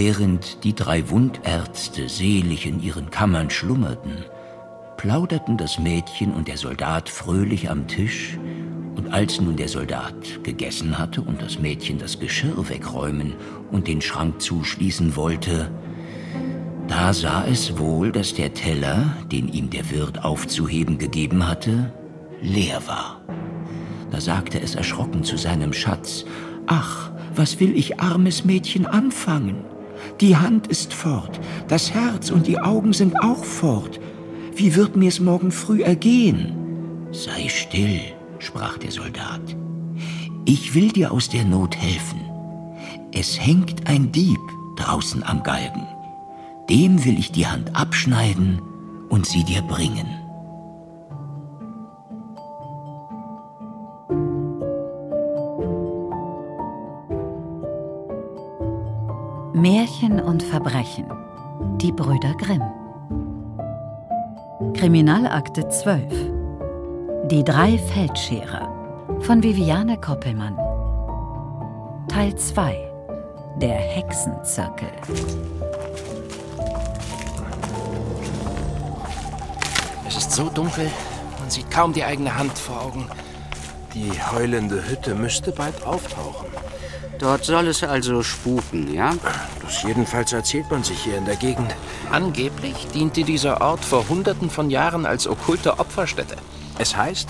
Während die drei Wundärzte selig in ihren Kammern schlummerten, plauderten das Mädchen und der Soldat fröhlich am Tisch, und als nun der Soldat gegessen hatte und das Mädchen das Geschirr wegräumen und den Schrank zuschließen wollte, da sah es wohl, dass der Teller, den ihm der Wirt aufzuheben gegeben hatte, leer war. Da sagte es erschrocken zu seinem Schatz, Ach, was will ich, armes Mädchen, anfangen? Die Hand ist fort, das Herz und die Augen sind auch fort. Wie wird mir's morgen früh ergehen? Sei still, sprach der Soldat. Ich will dir aus der Not helfen. Es hängt ein Dieb draußen am Galgen. Dem will ich die Hand abschneiden und sie dir bringen. Märchen und Verbrechen. Die Brüder Grimm. Kriminalakte 12. Die drei Feldscherer von Viviane Koppelmann. Teil 2. Der Hexenzirkel. Es ist so dunkel, man sieht kaum die eigene Hand vor Augen. Die heulende Hütte müsste bald auftauchen. Dort soll es also spuken, ja? Das jedenfalls erzählt man sich hier in der Gegend. Angeblich diente dieser Ort vor Hunderten von Jahren als okkulte Opferstätte. Es heißt,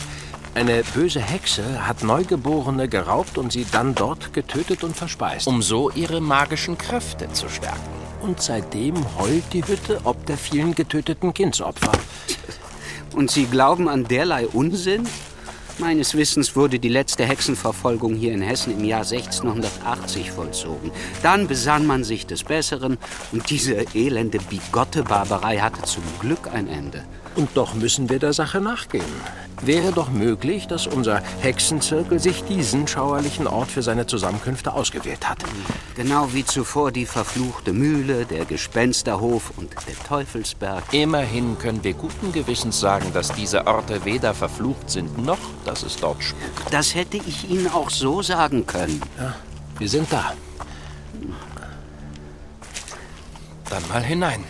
eine böse Hexe hat Neugeborene geraubt und sie dann dort getötet und verspeist. Um so ihre magischen Kräfte zu stärken. Und seitdem heult die Hütte ob der vielen getöteten Kindsopfer. Und Sie glauben an derlei Unsinn? Meines Wissens wurde die letzte Hexenverfolgung hier in Hessen im Jahr 1680 vollzogen. Dann besann man sich des Besseren und diese elende Bigotte-Barbarei hatte zum Glück ein Ende. Und doch müssen wir der Sache nachgehen. Wäre doch möglich, dass unser Hexenzirkel sich diesen schauerlichen Ort für seine Zusammenkünfte ausgewählt hat. Genau wie zuvor die verfluchte Mühle, der Gespensterhof und der Teufelsberg. Immerhin können wir guten Gewissens sagen, dass diese Orte weder verflucht sind, noch dass es dort spukt. Das hätte ich Ihnen auch so sagen können. Ja, wir sind da. Dann mal hinein.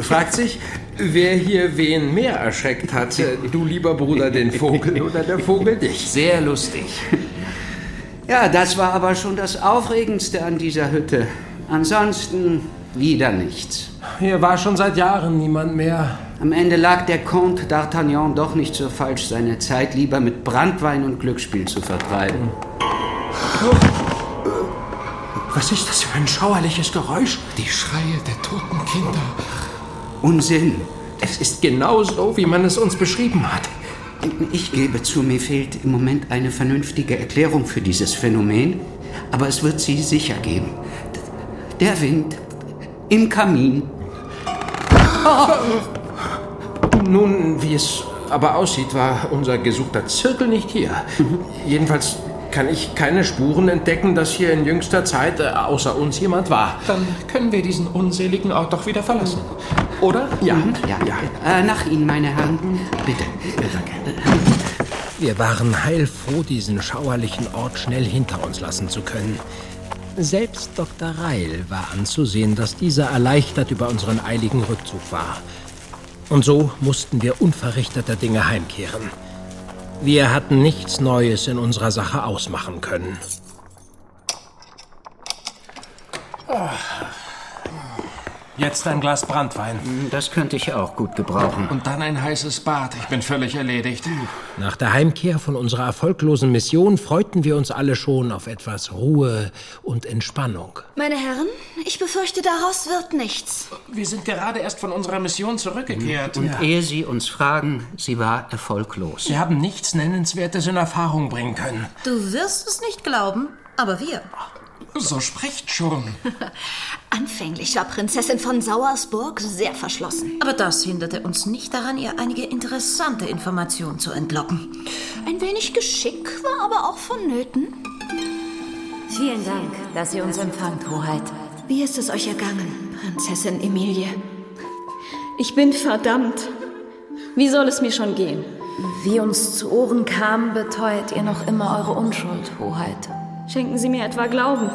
Fragt sich, wer hier wen mehr erschreckt hat. Du lieber Bruder den Vogel oder der Vogel dich? Sehr lustig. Ja, das war aber schon das Aufregendste an dieser Hütte. Ansonsten wieder nichts. Hier war schon seit Jahren niemand mehr. Am Ende lag der Comte d'Artagnan doch nicht so falsch, seine Zeit lieber mit Brandwein und Glücksspiel zu vertreiben. Was ist das für ein schauerliches Geräusch? Die Schreie der toten Kinder. Unsinn. Es ist genau so, wie man es uns beschrieben hat. Ich gebe zu, mir fehlt im Moment eine vernünftige Erklärung für dieses Phänomen, aber es wird sie sicher geben. Der Wind im Kamin. Nun, wie es aber aussieht, war unser gesuchter Zirkel nicht hier. Jedenfalls kann ich keine Spuren entdecken, dass hier in jüngster Zeit äh, außer uns jemand war. Dann können wir diesen unseligen Ort doch wieder verlassen. Oder? Ja, Ja, ja. Äh, nach Ihnen, meine Herren. Bitte. Wir waren heilfroh, diesen schauerlichen Ort schnell hinter uns lassen zu können. Selbst Dr. Reil war anzusehen, dass dieser erleichtert über unseren eiligen Rückzug war. Und so mussten wir unverrichteter Dinge heimkehren. Wir hatten nichts Neues in unserer Sache ausmachen können. Jetzt ein Glas Brandwein. Das könnte ich auch gut gebrauchen. Und dann ein heißes Bad. Ich bin völlig erledigt. Nach der Heimkehr von unserer erfolglosen Mission freuten wir uns alle schon auf etwas Ruhe und Entspannung. Meine Herren, ich befürchte, daraus wird nichts. Wir sind gerade erst von unserer Mission zurückgekehrt. Und ehe Sie uns fragen, sie war erfolglos. Wir haben nichts Nennenswertes in Erfahrung bringen können. Du wirst es nicht glauben, aber wir. So sprecht schon. Anfänglich war Prinzessin von Sauersburg sehr verschlossen. Aber das hinderte uns nicht daran, ihr einige interessante Informationen zu entlocken. Ein wenig Geschick war aber auch vonnöten. Vielen Dank, dass ihr uns empfangt, Hoheit. Wie ist es euch ergangen, Prinzessin Emilie? Ich bin verdammt. Wie soll es mir schon gehen? Wie uns zu Ohren kam, beteuert ihr noch immer eure Unschuld, Hoheit. Schenken Sie mir etwa Glauben.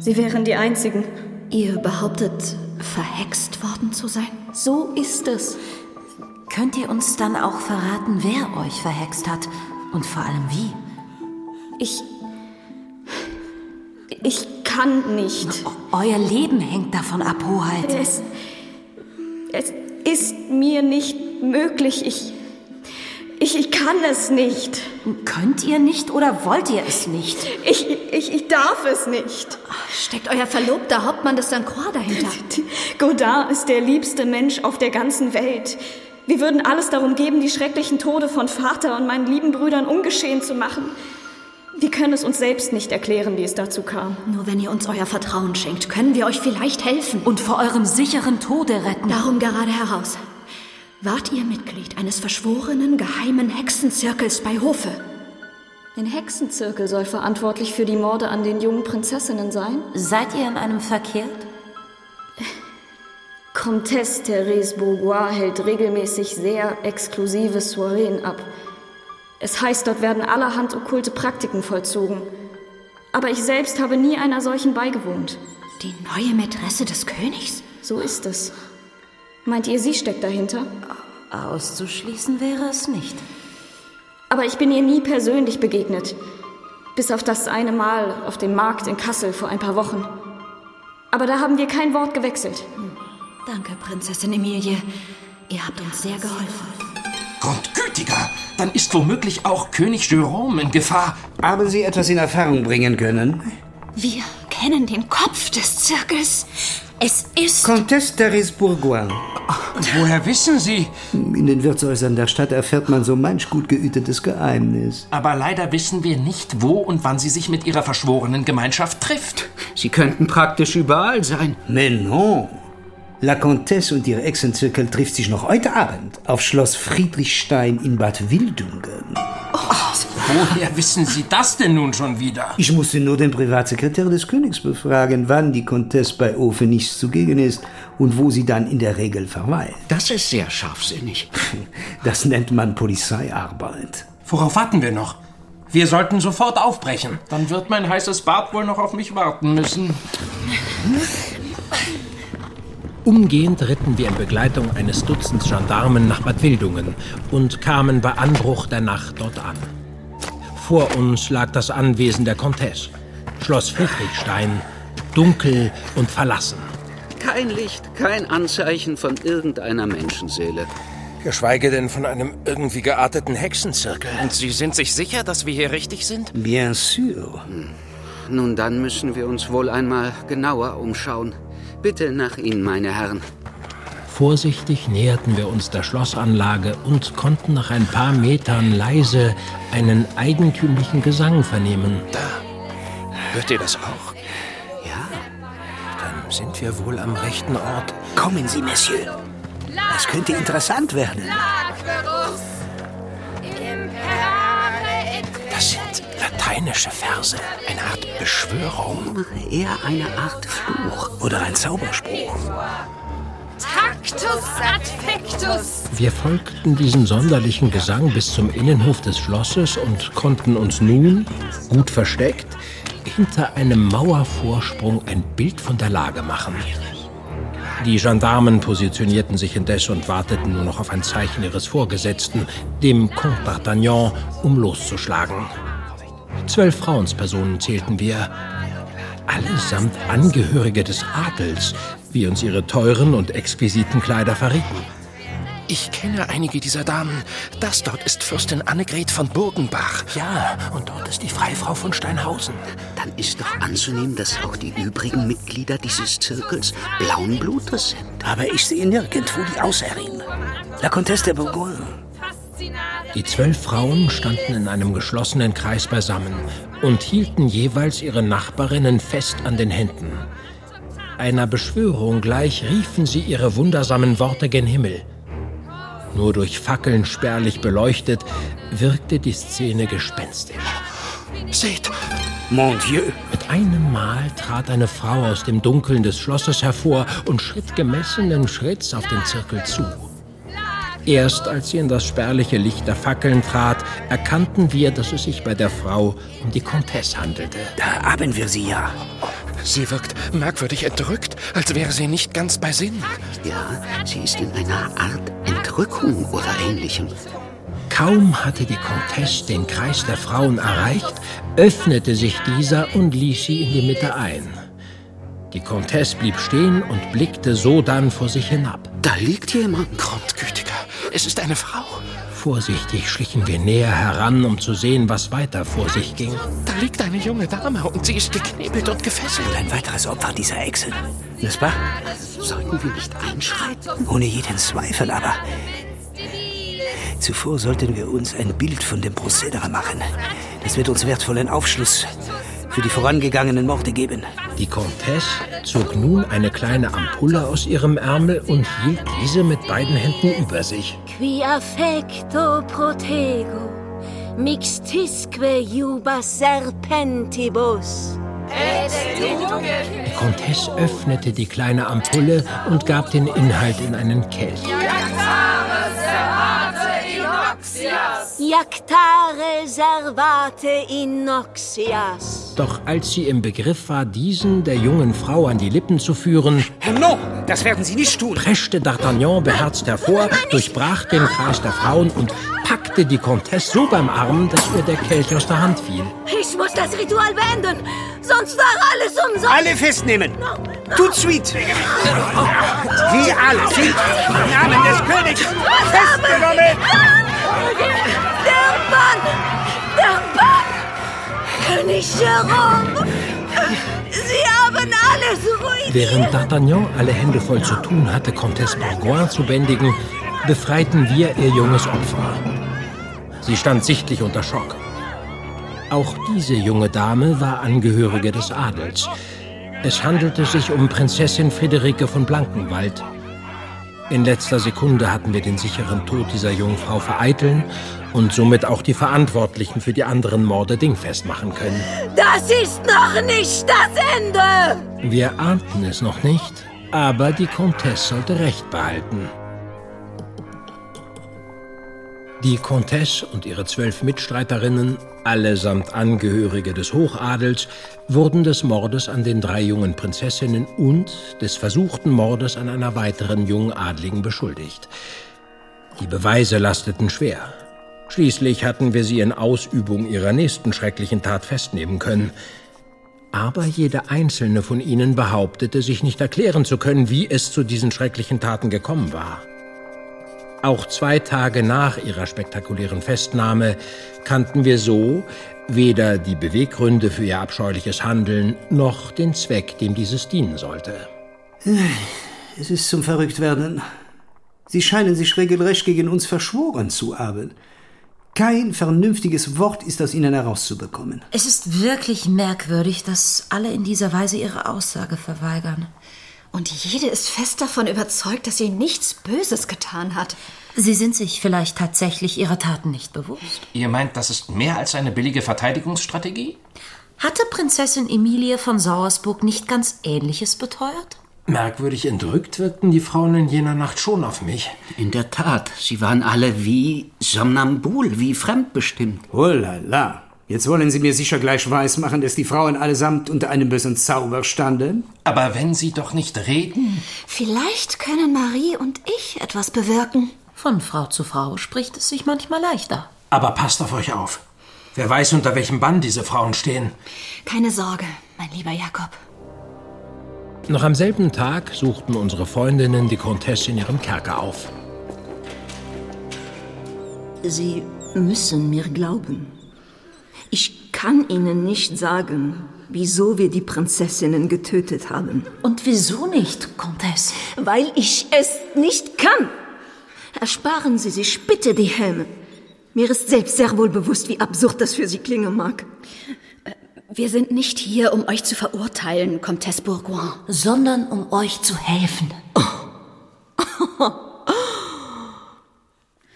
Sie wären die Einzigen. Ihr behauptet, verhext worden zu sein? So ist es. Könnt ihr uns dann auch verraten, wer euch verhext hat? Und vor allem wie? Ich. Ich kann nicht. Euer Leben hängt davon ab, Hoheit. Es. Es ist mir nicht möglich. Ich. Ich, ich kann es nicht. Könnt ihr nicht oder wollt ihr es nicht? Ich, ich, ich darf es nicht. Steckt euer verlobter Hauptmann des St. Croix dahinter? Godard ist der liebste Mensch auf der ganzen Welt. Wir würden alles darum geben, die schrecklichen Tode von Vater und meinen lieben Brüdern ungeschehen zu machen. Wir können es uns selbst nicht erklären, wie es dazu kam. Nur wenn ihr uns euer Vertrauen schenkt, können wir euch vielleicht helfen. Und vor eurem sicheren Tode retten. Darum gerade heraus. Wart ihr Mitglied eines verschworenen geheimen Hexenzirkels bei Hofe? Ein Hexenzirkel soll verantwortlich für die Morde an den jungen Prinzessinnen sein? Seid ihr in einem verkehrt? Comtesse Therese Bourgois hält regelmäßig sehr exklusive Soireen ab. Es heißt, dort werden allerhand okkulte Praktiken vollzogen. Aber ich selbst habe nie einer solchen beigewohnt. Die neue Mätresse des Königs? So ist es. Meint ihr, sie steckt dahinter? Auszuschließen wäre es nicht. Aber ich bin ihr nie persönlich begegnet. Bis auf das eine Mal auf dem Markt in Kassel vor ein paar Wochen. Aber da haben wir kein Wort gewechselt. Danke, Prinzessin Emilie. Ihr habt uns sehr geholfen. Grundgütiger, dann ist womöglich auch König Jerome in Gefahr. Haben Sie etwas in Erfahrung bringen können? Wir kennen den Kopf des Zirkels. Es ist... Comtesse Therese Bourgoin. Woher wissen Sie? In den Wirtshäusern der Stadt erfährt man so manch gut gehütetes Geheimnis. Aber leider wissen wir nicht, wo und wann sie sich mit ihrer verschworenen Gemeinschaft trifft. Sie könnten praktisch überall sein. Mais non. La Comtesse und ihr Exenzirkel trifft sich noch heute Abend auf Schloss Friedrichstein in Bad Wildungen. Woher wissen Sie das denn nun schon wieder? Ich musste nur den Privatsekretär des Königs befragen, wann die Comtesse bei Ofe nicht zugegen ist und wo sie dann in der Regel verweilt. Das ist sehr scharfsinnig. Das nennt man Polizeiarbeit. Worauf warten wir noch? Wir sollten sofort aufbrechen. Dann wird mein heißes Bad wohl noch auf mich warten müssen. Umgehend ritten wir in Begleitung eines Dutzends Gendarmen nach Bad Wildungen und kamen bei Anbruch der Nacht dort an. Vor uns lag das Anwesen der Comtesse, Schloss Friedrichstein, dunkel und verlassen. Kein Licht, kein Anzeichen von irgendeiner Menschenseele. Geschweige denn von einem irgendwie gearteten Hexenzirkel. Und Sie sind sich sicher, dass wir hier richtig sind? Bien sûr. Nun, dann müssen wir uns wohl einmal genauer umschauen. Bitte nach Ihnen, meine Herren. Vorsichtig näherten wir uns der Schlossanlage und konnten nach ein paar Metern leise einen eigentümlichen Gesang vernehmen. Hört ihr das auch? Dann sind wir wohl am rechten Ort. Kommen Sie, Monsieur. Das könnte interessant werden. Das sind lateinische Verse, eine Art Beschwörung. Eher eine Art Fluch oder ein Zauberspruch. Tactus adfectus. Wir folgten diesem sonderlichen Gesang bis zum Innenhof des Schlosses und konnten uns nun, gut versteckt, hinter einem Mauervorsprung ein Bild von der Lage machen. Die Gendarmen positionierten sich indes und warteten nur noch auf ein Zeichen ihres Vorgesetzten, dem Comte d'Artagnan, um loszuschlagen. Zwölf Frauenspersonen zählten wir, allesamt Angehörige des Adels, wie uns ihre teuren und exquisiten Kleider verrieten. Ich kenne einige dieser Damen. Das dort ist Fürstin Annegret von Burgenbach. Ja, und dort ist die Freifrau von Steinhausen. Dann ist doch anzunehmen, dass auch die übrigen Mitglieder dieses Zirkels blauen Blutes sind. Aber ich sehe nirgendwo die Ausherrin. La Comtesse de Bourgoin. Die zwölf Frauen standen in einem geschlossenen Kreis beisammen und hielten jeweils ihre Nachbarinnen fest an den Händen. Einer Beschwörung gleich riefen sie ihre wundersamen Worte gen Himmel. Nur durch Fackeln spärlich beleuchtet, wirkte die Szene gespenstisch. Seht! Mon Dieu! Mit einem Mal trat eine Frau aus dem Dunkeln des Schlosses hervor und schritt gemessenen Schritts auf den Zirkel zu. Erst als sie in das spärliche Licht der Fackeln trat, erkannten wir, dass es sich bei der Frau um die Comtesse handelte. Da haben wir sie ja. Sie wirkt merkwürdig entrückt, als wäre sie nicht ganz bei Sinn. Ja, sie ist in einer Art Entrückung oder ähnlichem. Kaum hatte die Comtesse den Kreis der Frauen erreicht, öffnete sich dieser und ließ sie in die Mitte ein. Die Comtesse blieb stehen und blickte sodann vor sich hinab. Da liegt jemand. Grundgütiger, es ist eine Frau. Vorsichtig schlichen wir näher heran, um zu sehen, was weiter vor sich ging. Da liegt eine junge Dame und sie ist geknebelt und gefesselt. Ein weiteres Opfer dieser Echse. Nicht wahr? Sollten wir nicht einschreiten? Ohne jeden Zweifel, aber... Zuvor sollten wir uns ein Bild von dem Prozedere machen. Das wird uns wertvollen Aufschluss für die vorangegangenen Morde geben. Die Comtesse zog nun eine kleine Ampulle aus ihrem Ärmel und hielt diese mit beiden Händen über sich. Qui affecto protego, mixtisque jubas serpentibus. Die Comtesse öffnete die kleine Ampulle und gab den Inhalt in einen Kelch. Jactare servate inoxias. Doch als sie im Begriff war, diesen der jungen Frau an die Lippen zu führen, No, das werden Sie nicht tun. preschte D'Artagnan beherzt hervor, durchbrach den Kreis der Frauen und packte die Comtesse so beim Arm, dass ihr der Kelch aus der Hand fiel. Ich muss das Ritual beenden, sonst war alles umsonst. Alle festnehmen. Tut suite. Wie alle sind im Namen des Königs festgenommen. Der Mann! Der Mann! König Jerome! Sie haben alles ruiniert! Während D'Artagnan alle Hände voll zu tun hatte, Comtesse Bourgoin zu bändigen, befreiten wir ihr junges Opfer. Sie stand sichtlich unter Schock. Auch diese junge Dame war Angehörige des Adels. Es handelte sich um Prinzessin Friederike von Blankenwald. In letzter Sekunde hatten wir den sicheren Tod dieser jungen Frau vereiteln und somit auch die Verantwortlichen für die anderen Morde dingfest machen können. Das ist noch nicht das Ende! Wir ahnten es noch nicht, aber die Comtesse sollte Recht behalten. Die Comtesse und ihre zwölf Mitstreiterinnen, allesamt Angehörige des Hochadels, wurden des Mordes an den drei jungen Prinzessinnen und des versuchten Mordes an einer weiteren jungen Adligen beschuldigt. Die Beweise lasteten schwer. Schließlich hatten wir sie in Ausübung ihrer nächsten schrecklichen Tat festnehmen können. Aber jede einzelne von ihnen behauptete, sich nicht erklären zu können, wie es zu diesen schrecklichen Taten gekommen war. Auch zwei Tage nach ihrer spektakulären Festnahme kannten wir so weder die Beweggründe für ihr abscheuliches Handeln noch den Zweck, dem dieses dienen sollte. Es ist zum Verrücktwerden. Sie scheinen sich regelrecht gegen uns verschworen zu haben. Kein vernünftiges Wort ist aus ihnen herauszubekommen. Es ist wirklich merkwürdig, dass alle in dieser Weise ihre Aussage verweigern. Und jede ist fest davon überzeugt, dass sie nichts Böses getan hat. Sie sind sich vielleicht tatsächlich ihrer Taten nicht bewusst. Ihr meint, das ist mehr als eine billige Verteidigungsstrategie? Hatte Prinzessin Emilie von Sauersburg nicht ganz Ähnliches beteuert? Merkwürdig entrückt wirkten die Frauen in jener Nacht schon auf mich. In der Tat, sie waren alle wie somnambul, wie fremdbestimmt. Oh la la. Jetzt wollen Sie mir sicher gleich weismachen, dass die Frauen allesamt unter einem bösen Zauber standen? Aber wenn sie doch nicht reden. Vielleicht können Marie und ich etwas bewirken. Von Frau zu Frau spricht es sich manchmal leichter. Aber passt auf euch auf. Wer weiß, unter welchem Bann diese Frauen stehen. Keine Sorge, mein lieber Jakob. Noch am selben Tag suchten unsere Freundinnen die Comtesse in ihrem Kerker auf. Sie müssen mir glauben. Ich kann Ihnen nicht sagen, wieso wir die Prinzessinnen getötet haben. Und wieso nicht, Comtesse? Weil ich es nicht kann. Ersparen Sie sich bitte die Helme. Mir ist selbst sehr wohl bewusst, wie absurd das für Sie klingen mag. Wir sind nicht hier, um euch zu verurteilen, Comtesse Bourgoin. Sondern um euch zu helfen.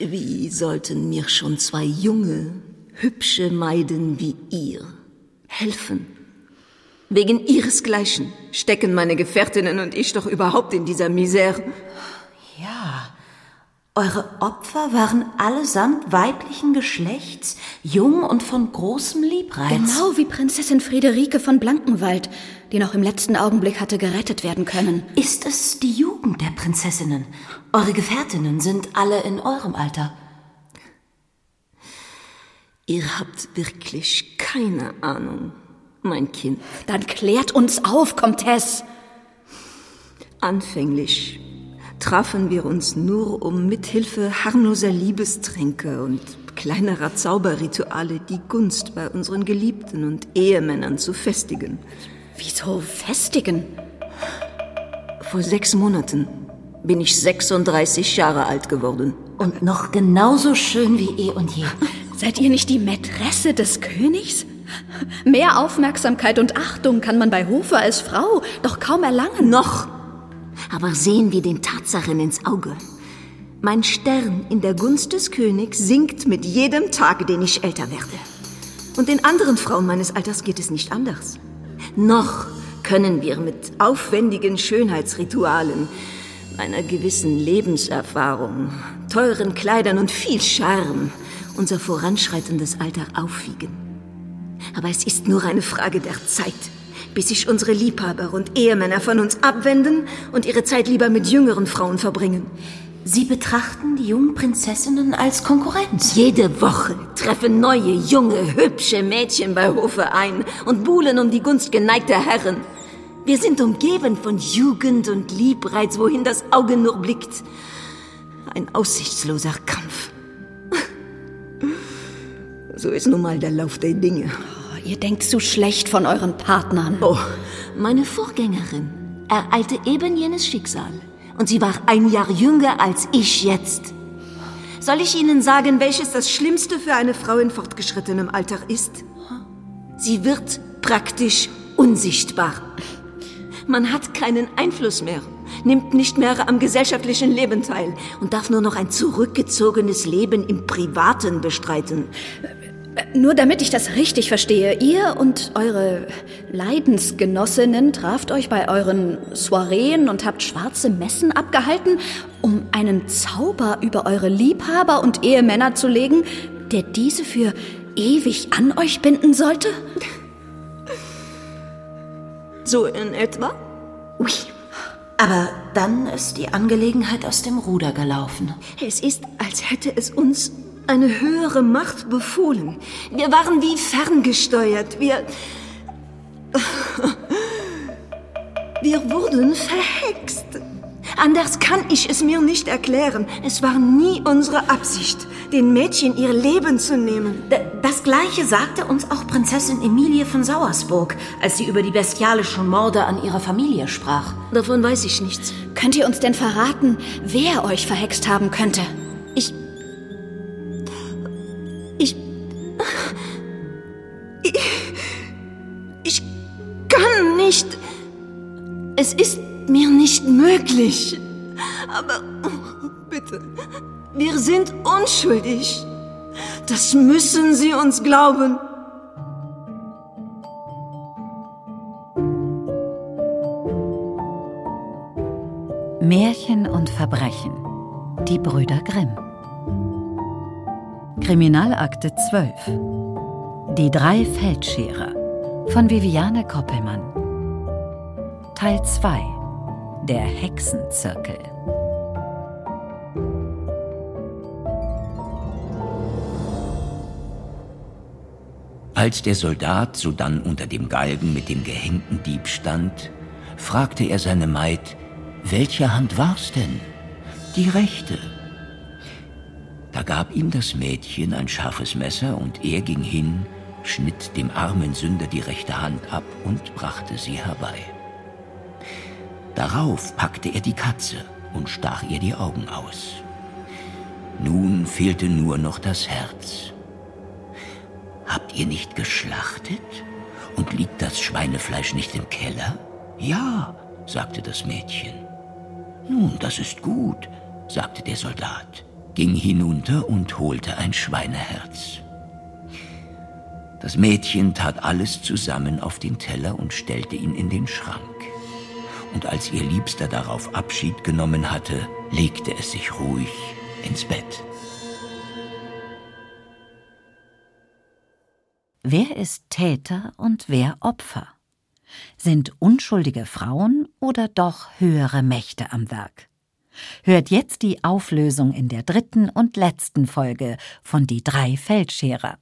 Wie sollten mir schon zwei junge, hübsche Maiden wie ihr helfen? Wegen ihresgleichen stecken meine Gefährtinnen und ich doch überhaupt in dieser Misere. Ja, Eure Opfer waren allesamt weiblichen Geschlechts, jung und von großem Liebreiz. Genau wie Prinzessin Friederike von Blankenwald, die noch im letzten Augenblick hatte gerettet werden können. Ist es die Jugend der Prinzessinnen? Eure Gefährtinnen sind alle in eurem Alter. Ihr habt wirklich keine Ahnung, mein Kind. Dann klärt uns auf, Comtesse. Anfänglich trafen wir uns nur, um mithilfe harmloser Liebestränke und kleinerer Zauberrituale die Gunst bei unseren Geliebten und Ehemännern zu festigen. Wieso festigen? Vor sechs Monaten bin ich 36 Jahre alt geworden. Und noch genauso schön wie eh und je. Seid ihr nicht die Mätresse des Königs? Mehr Aufmerksamkeit und Achtung kann man bei Hofe als Frau doch kaum erlangen. Noch aber sehen wir den Tatsachen ins Auge. Mein Stern in der Gunst des Königs sinkt mit jedem Tag, den ich älter werde. Und den anderen Frauen meines Alters geht es nicht anders. Noch können wir mit aufwendigen Schönheitsritualen, einer gewissen Lebenserfahrung, teuren Kleidern und viel Charme unser voranschreitendes Alter aufwiegen. Aber es ist nur eine Frage der Zeit bis sich unsere Liebhaber und Ehemänner von uns abwenden und ihre Zeit lieber mit jüngeren Frauen verbringen. Sie betrachten die jungen Prinzessinnen als Konkurrenz. Jede Woche treffen neue, junge, hübsche Mädchen bei Hofe ein und buhlen um die Gunst geneigter Herren. Wir sind umgeben von Jugend und Liebreiz, wohin das Auge nur blickt. Ein aussichtsloser Kampf. So ist nun mal der Lauf der Dinge. Ihr denkt zu schlecht von euren Partnern. Oh, meine Vorgängerin ereilte eben jenes Schicksal. Und sie war ein Jahr jünger als ich jetzt. Soll ich Ihnen sagen, welches das Schlimmste für eine Frau in fortgeschrittenem Alter ist? Sie wird praktisch unsichtbar. Man hat keinen Einfluss mehr, nimmt nicht mehr am gesellschaftlichen Leben teil und darf nur noch ein zurückgezogenes Leben im Privaten bestreiten. Nur damit ich das richtig verstehe, ihr und eure Leidensgenossinnen traft euch bei euren Soireen und habt schwarze Messen abgehalten, um einen Zauber über eure Liebhaber und Ehemänner zu legen, der diese für ewig an euch binden sollte? So in etwa? Ui. Aber dann ist die Angelegenheit aus dem Ruder gelaufen. Es ist, als hätte es uns eine höhere Macht befohlen. Wir waren wie ferngesteuert. Wir. Wir wurden verhext. Anders kann ich es mir nicht erklären. Es war nie unsere Absicht, den Mädchen ihr Leben zu nehmen. Das Gleiche sagte uns auch Prinzessin Emilie von Sauersburg, als sie über die bestialischen Morde an ihrer Familie sprach. Davon weiß ich nichts. Könnt ihr uns denn verraten, wer euch verhext haben könnte? Kann nicht. Es ist mir nicht möglich. Aber bitte, wir sind unschuldig. Das müssen Sie uns glauben. Märchen und Verbrechen. Die Brüder Grimm. Kriminalakte 12 Die drei Feldscherer von Viviane Koppelmann. Teil 2 Der Hexenzirkel. Als der Soldat sodann unter dem Galgen mit dem gehängten Dieb stand, fragte er seine Maid, welche Hand war's denn? Die rechte, da gab ihm das Mädchen ein scharfes Messer und er ging hin, schnitt dem armen Sünder die rechte Hand ab und brachte sie herbei. Darauf packte er die Katze und stach ihr die Augen aus. Nun fehlte nur noch das Herz. Habt ihr nicht geschlachtet? Und liegt das Schweinefleisch nicht im Keller? Ja, sagte das Mädchen. Nun, das ist gut, sagte der Soldat ging hinunter und holte ein Schweineherz. Das Mädchen tat alles zusammen auf den Teller und stellte ihn in den Schrank. Und als ihr Liebster darauf Abschied genommen hatte, legte es sich ruhig ins Bett. Wer ist Täter und wer Opfer? Sind unschuldige Frauen oder doch höhere Mächte am Werk? Hört jetzt die Auflösung in der dritten und letzten Folge von Die drei Feldscherer.